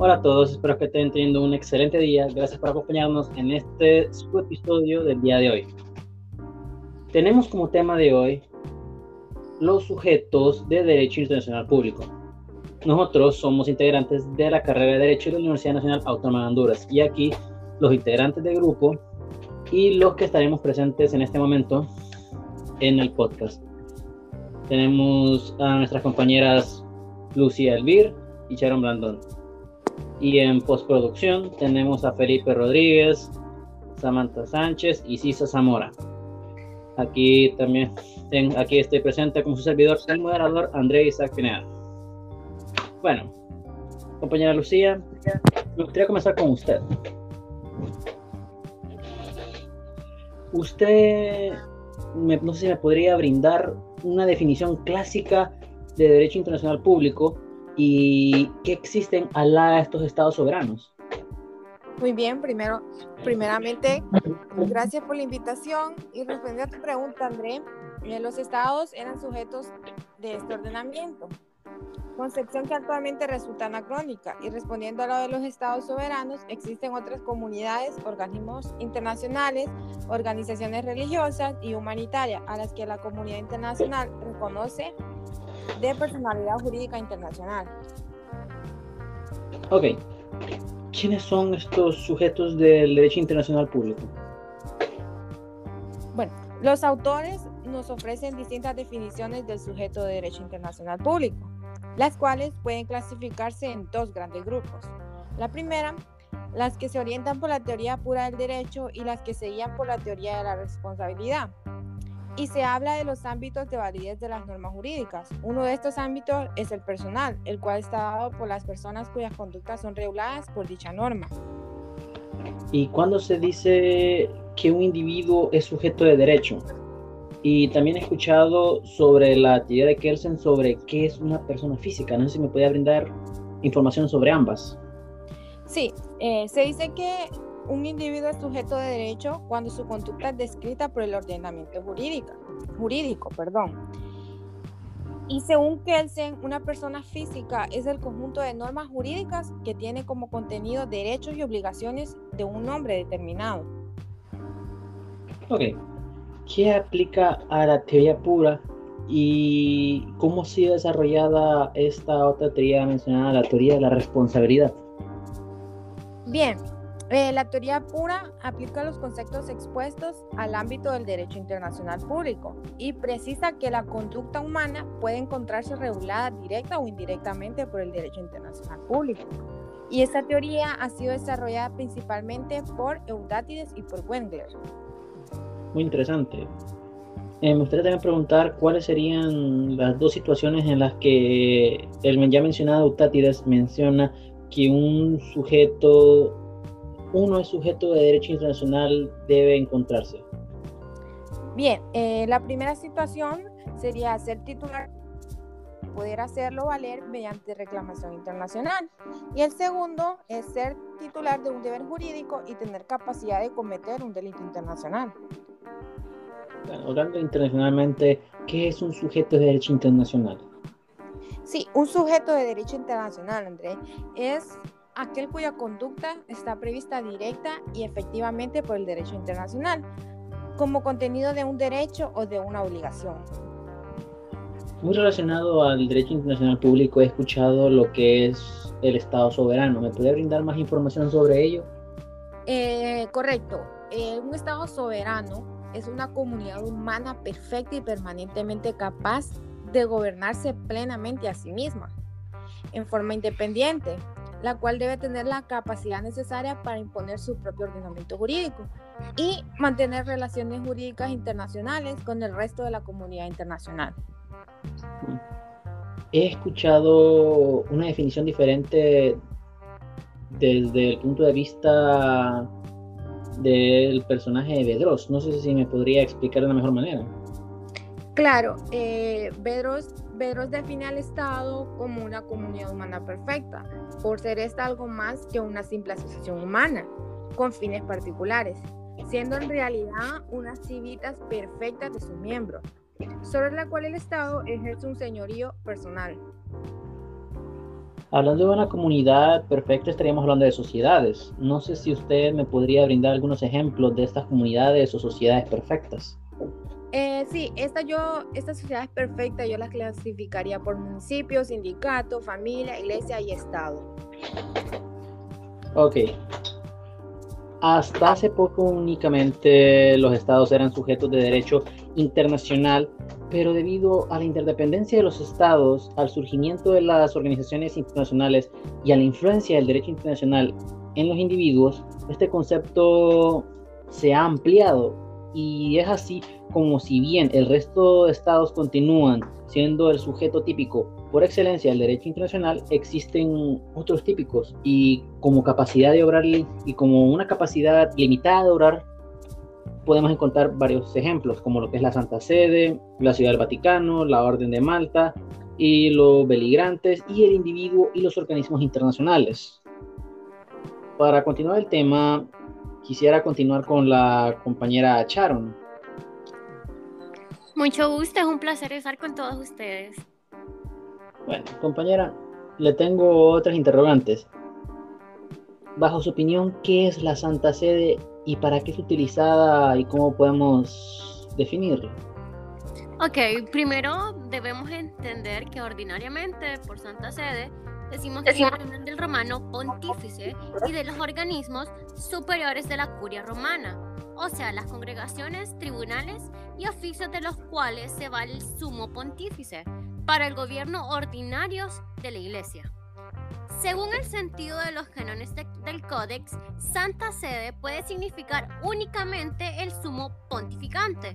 Hola a todos, espero que estén teniendo un excelente día. Gracias por acompañarnos en este episodio del día de hoy. Tenemos como tema de hoy los sujetos de Derecho Internacional Público. Nosotros somos integrantes de la carrera de Derecho de la Universidad Nacional Autónoma de Honduras y aquí los integrantes del grupo y los que estaremos presentes en este momento en el podcast. Tenemos a nuestras compañeras Lucía Elvir y Sharon Blandón. Y en postproducción tenemos a Felipe Rodríguez, Samantha Sánchez y Cisa Zamora. Aquí también aquí estoy presente como su servidor, el moderador André Isaac. Bueno, compañera Lucía, me gustaría comenzar con usted. Usted, no sé si me podría brindar una definición clásica de derecho internacional público y qué existen al lado de estos estados soberanos. Muy bien, primero, primeramente, gracias por la invitación y respondiendo a tu pregunta, André, eh, los estados eran sujetos de este ordenamiento, concepción que actualmente resulta anacrónica y respondiendo a lo de los estados soberanos, existen otras comunidades, organismos internacionales, organizaciones religiosas y humanitarias a las que la comunidad internacional reconoce de personalidad jurídica internacional. Ok. ¿Quiénes son estos sujetos del derecho internacional público? Bueno, los autores nos ofrecen distintas definiciones del sujeto de derecho internacional público, las cuales pueden clasificarse en dos grandes grupos. La primera, las que se orientan por la teoría pura del derecho y las que se guían por la teoría de la responsabilidad y se habla de los ámbitos de validez de las normas jurídicas. Uno de estos ámbitos es el personal, el cual está dado por las personas cuyas conductas son reguladas por dicha norma. ¿Y cuándo se dice que un individuo es sujeto de derecho? Y también he escuchado sobre la teoría de Kelsen sobre qué es una persona física. No sé si me podía brindar información sobre ambas. Sí, eh, se dice que un individuo es sujeto de derecho cuando su conducta es descrita por el ordenamiento jurídico. jurídico perdón. Y según Kelsen, una persona física es el conjunto de normas jurídicas que tiene como contenido derechos y obligaciones de un nombre determinado. Ok. ¿Qué aplica a la teoría pura y cómo ha sido desarrollada esta otra teoría mencionada, la teoría de la responsabilidad? Bien, eh, la teoría pura aplica los conceptos expuestos al ámbito del derecho internacional público y precisa que la conducta humana puede encontrarse regulada directa o indirectamente por el derecho internacional público. Y esta teoría ha sido desarrollada principalmente por Eudátides y por Wengler. Muy interesante. Eh, me gustaría también preguntar cuáles serían las dos situaciones en las que el ya mencionado Eudátides menciona que un sujeto uno es sujeto de derecho internacional debe encontrarse? Bien, eh, la primera situación sería ser titular, poder hacerlo valer mediante reclamación internacional. Y el segundo es ser titular de un deber jurídico y tener capacidad de cometer un delito internacional. hablando internacionalmente, ¿qué es un sujeto de derecho internacional? Sí, un sujeto de derecho internacional, André, es aquel cuya conducta está prevista directa y efectivamente por el derecho internacional, como contenido de un derecho o de una obligación. Muy relacionado al derecho internacional público, he escuchado lo que es el Estado soberano. ¿Me puede brindar más información sobre ello? Eh, correcto. Eh, un Estado soberano es una comunidad humana perfecta y permanentemente capaz de gobernarse plenamente a sí misma, en forma independiente, la cual debe tener la capacidad necesaria para imponer su propio ordenamiento jurídico y mantener relaciones jurídicas internacionales con el resto de la comunidad internacional. He escuchado una definición diferente desde el punto de vista del personaje de Bedros. No sé si me podría explicar de una mejor manera. Claro, eh, Bedros define al Estado como una comunidad humana perfecta, por ser esta algo más que una simple asociación humana, con fines particulares, siendo en realidad unas civitas perfectas de sus miembros, sobre la cual el Estado ejerce un señorío personal. Hablando de una comunidad perfecta, estaríamos hablando de sociedades. No sé si usted me podría brindar algunos ejemplos de estas comunidades o sociedades perfectas. Eh, sí, esta, yo, esta sociedad es perfecta, yo la clasificaría por municipio, sindicato, familia, iglesia y estado. Ok. Hasta hace poco únicamente los estados eran sujetos de derecho internacional, pero debido a la interdependencia de los estados, al surgimiento de las organizaciones internacionales y a la influencia del derecho internacional en los individuos, este concepto se ha ampliado y es así como si bien el resto de estados continúan siendo el sujeto típico por excelencia del derecho internacional, existen otros típicos y como capacidad de obrar y como una capacidad limitada de obrar podemos encontrar varios ejemplos como lo que es la Santa Sede, la Ciudad del Vaticano, la Orden de Malta y los beligrantes y el individuo y los organismos internacionales. Para continuar el tema, quisiera continuar con la compañera Sharon. Mucho gusto, es un placer estar con todos ustedes. Bueno, compañera, le tengo otras interrogantes. Bajo su opinión, ¿qué es la Santa Sede y para qué es utilizada y cómo podemos definirla? Ok, primero debemos entender que ordinariamente por Santa Sede decimos que es del romano pontífice y de los organismos superiores de la curia romana o sea, las congregaciones, tribunales y oficios de los cuales se va el sumo pontífice para el gobierno ordinarios de la Iglesia. Según el sentido de los cánones del Códex, Santa Sede puede significar únicamente el sumo pontificante.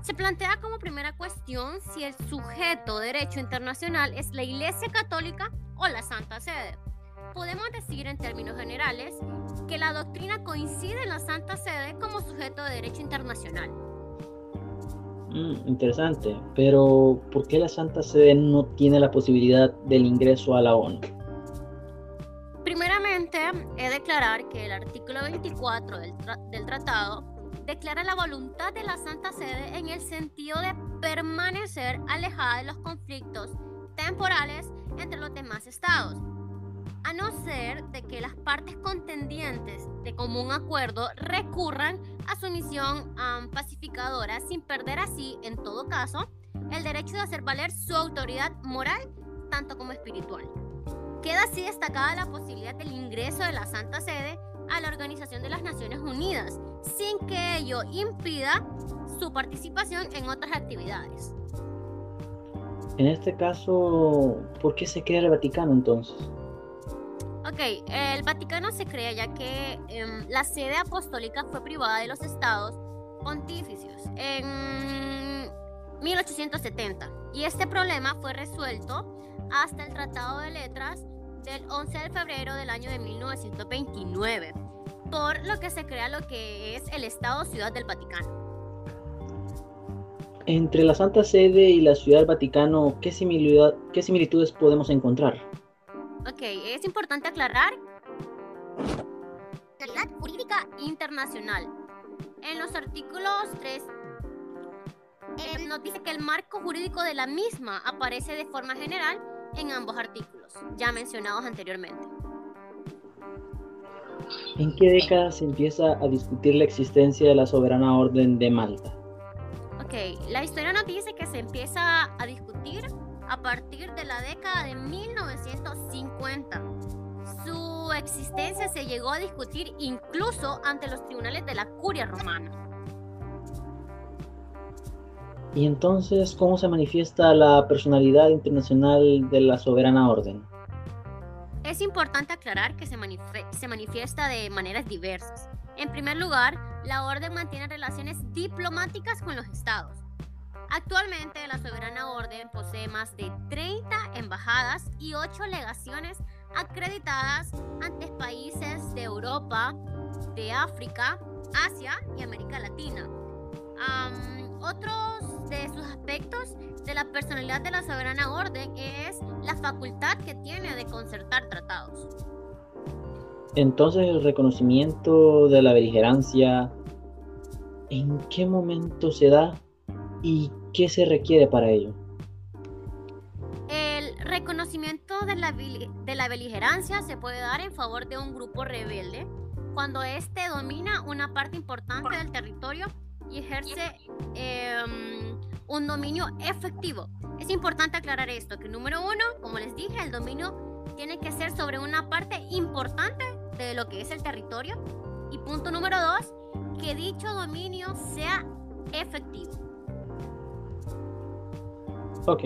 Se plantea como primera cuestión si el sujeto de derecho internacional es la Iglesia Católica o la Santa Sede podemos decir en términos generales que la doctrina coincide en la Santa Sede como sujeto de derecho internacional. Mm, interesante, pero ¿por qué la Santa Sede no tiene la posibilidad del ingreso a la ONU? Primeramente, he de declarar que el artículo 24 del, del tratado declara la voluntad de la Santa Sede en el sentido de permanecer alejada de los conflictos temporales entre los demás estados a no ser de que las partes contendientes de común acuerdo recurran a su misión pacificadora sin perder así, en todo caso, el derecho de hacer valer su autoridad moral tanto como espiritual. Queda así destacada la posibilidad del ingreso de la Santa Sede a la Organización de las Naciones Unidas, sin que ello impida su participación en otras actividades. En este caso, ¿por qué se crea el Vaticano entonces? Ok, el Vaticano se crea ya que em, la sede apostólica fue privada de los estados pontificios en 1870 y este problema fue resuelto hasta el Tratado de Letras del 11 de febrero del año de 1929, por lo que se crea lo que es el Estado Ciudad del Vaticano. Entre la Santa Sede y la Ciudad del Vaticano, ¿qué, qué similitudes podemos encontrar? Ok, es importante aclarar la jurídica internacional. En los artículos 3 eh, nos dice que el marco jurídico de la misma aparece de forma general en ambos artículos, ya mencionados anteriormente. ¿En qué década se empieza a discutir la existencia de la soberana orden de Malta? La historia nos dice que se empieza a discutir a partir de la década de 1950. Su existencia se llegó a discutir incluso ante los tribunales de la curia romana. ¿Y entonces cómo se manifiesta la personalidad internacional de la soberana orden? Es importante aclarar que se, se, manifiesta de maneras diversas. En primer lugar, la orden mantiene relaciones diplomáticas con los estados. Actualmente la Soberana Orden posee más de 30 embajadas y 8 legaciones acreditadas ante países de Europa, de África, Asia y América Latina. otros de sus aspectos de la personalidad de la Soberana Orden es la facultad que tiene de concertar tratados. Entonces el reconocimiento de la beligerancia, ¿en qué momento se da y qué se requiere para ello? El reconocimiento de la, de la beligerancia se puede dar en favor de un grupo rebelde cuando éste domina una parte importante del territorio y ejerce em, un dominio efectivo. Es importante aclarar esto, que número uno, como les dije, el dominio tiene que ser sobre una parte importante de lo que es el territorio. Y punto número dos, que dicho dominio sea efectivo. Ok.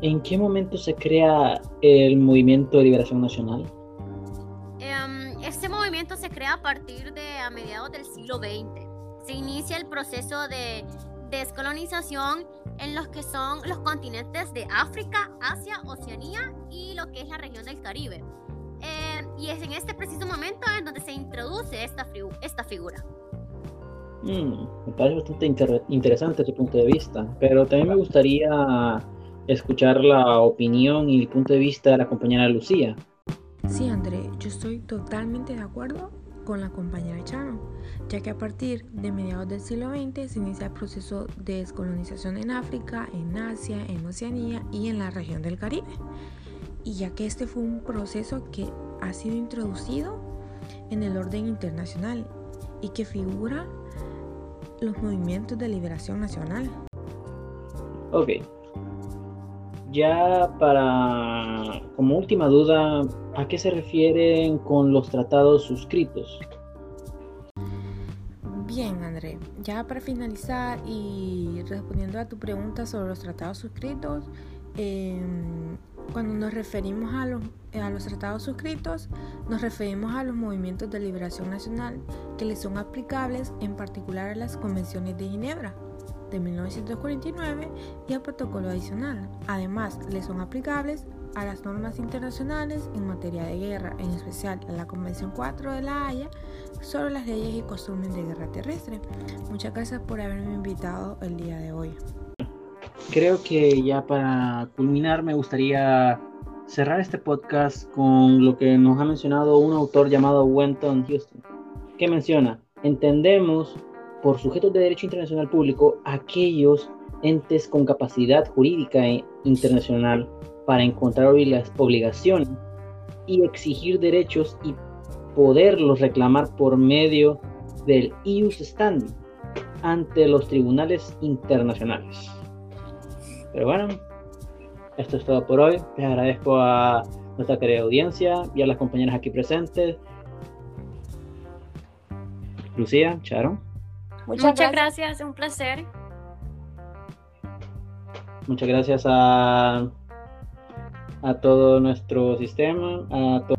¿En qué momento se crea el Movimiento de Liberación Nacional? Um, este movimiento se crea a partir de a mediados del siglo XX. Se inicia el proceso de descolonización en los que son los continentes de África, Asia, Oceanía y lo que es la región del Caribe. Eh, y es en este preciso momento en donde se introduce esta, esta figura. Mm, me parece bastante interesante tu punto de vista, pero también me gustaría escuchar la opinión y el punto de vista de la compañera Lucía. Sí, André, yo estoy totalmente de acuerdo con la compañera Chano, ya que a partir de mediados del siglo XX se inicia el proceso de descolonización en África, en Asia, en Oceanía y en la región del Caribe. Y ya que este fue un proceso que ha sido introducido en el orden internacional y que figura los movimientos de liberación nacional. Ok. Ya para, como última duda, ¿A qué se refieren con los tratados suscritos? Bien, André, ya para finalizar y respondiendo a tu pregunta sobre los tratados suscritos, em, cuando nos referimos a los, a los tratados suscritos, nos referimos a los movimientos de liberación nacional que les son aplicables en particular a las convenciones de Ginebra de 1949 y al protocolo adicional. Además, les son aplicables a las normas internacionales en materia de guerra, en especial a la Convención 4 de la Haya sobre las leyes y costumbres de guerra terrestre. Muchas gracias por haberme invitado el día de hoy. Creo que ya para culminar me gustaría cerrar este podcast con lo que nos ha mencionado un autor llamado Wenton Houston, que menciona, entendemos por sujetos de derecho internacional público aquellos entes con capacidad jurídica internacional para encontrar obligaciones y exigir derechos y poderlos reclamar por medio del EU standing ante los tribunales internacionales. Pero bueno, esto es todo por hoy. Les agradezco a nuestra querida audiencia y a las compañeras aquí presentes. Lucía, Charo. Muchas, Muchas gracias, un placer. Muchas gracias a a todo nuestro sistema, a todo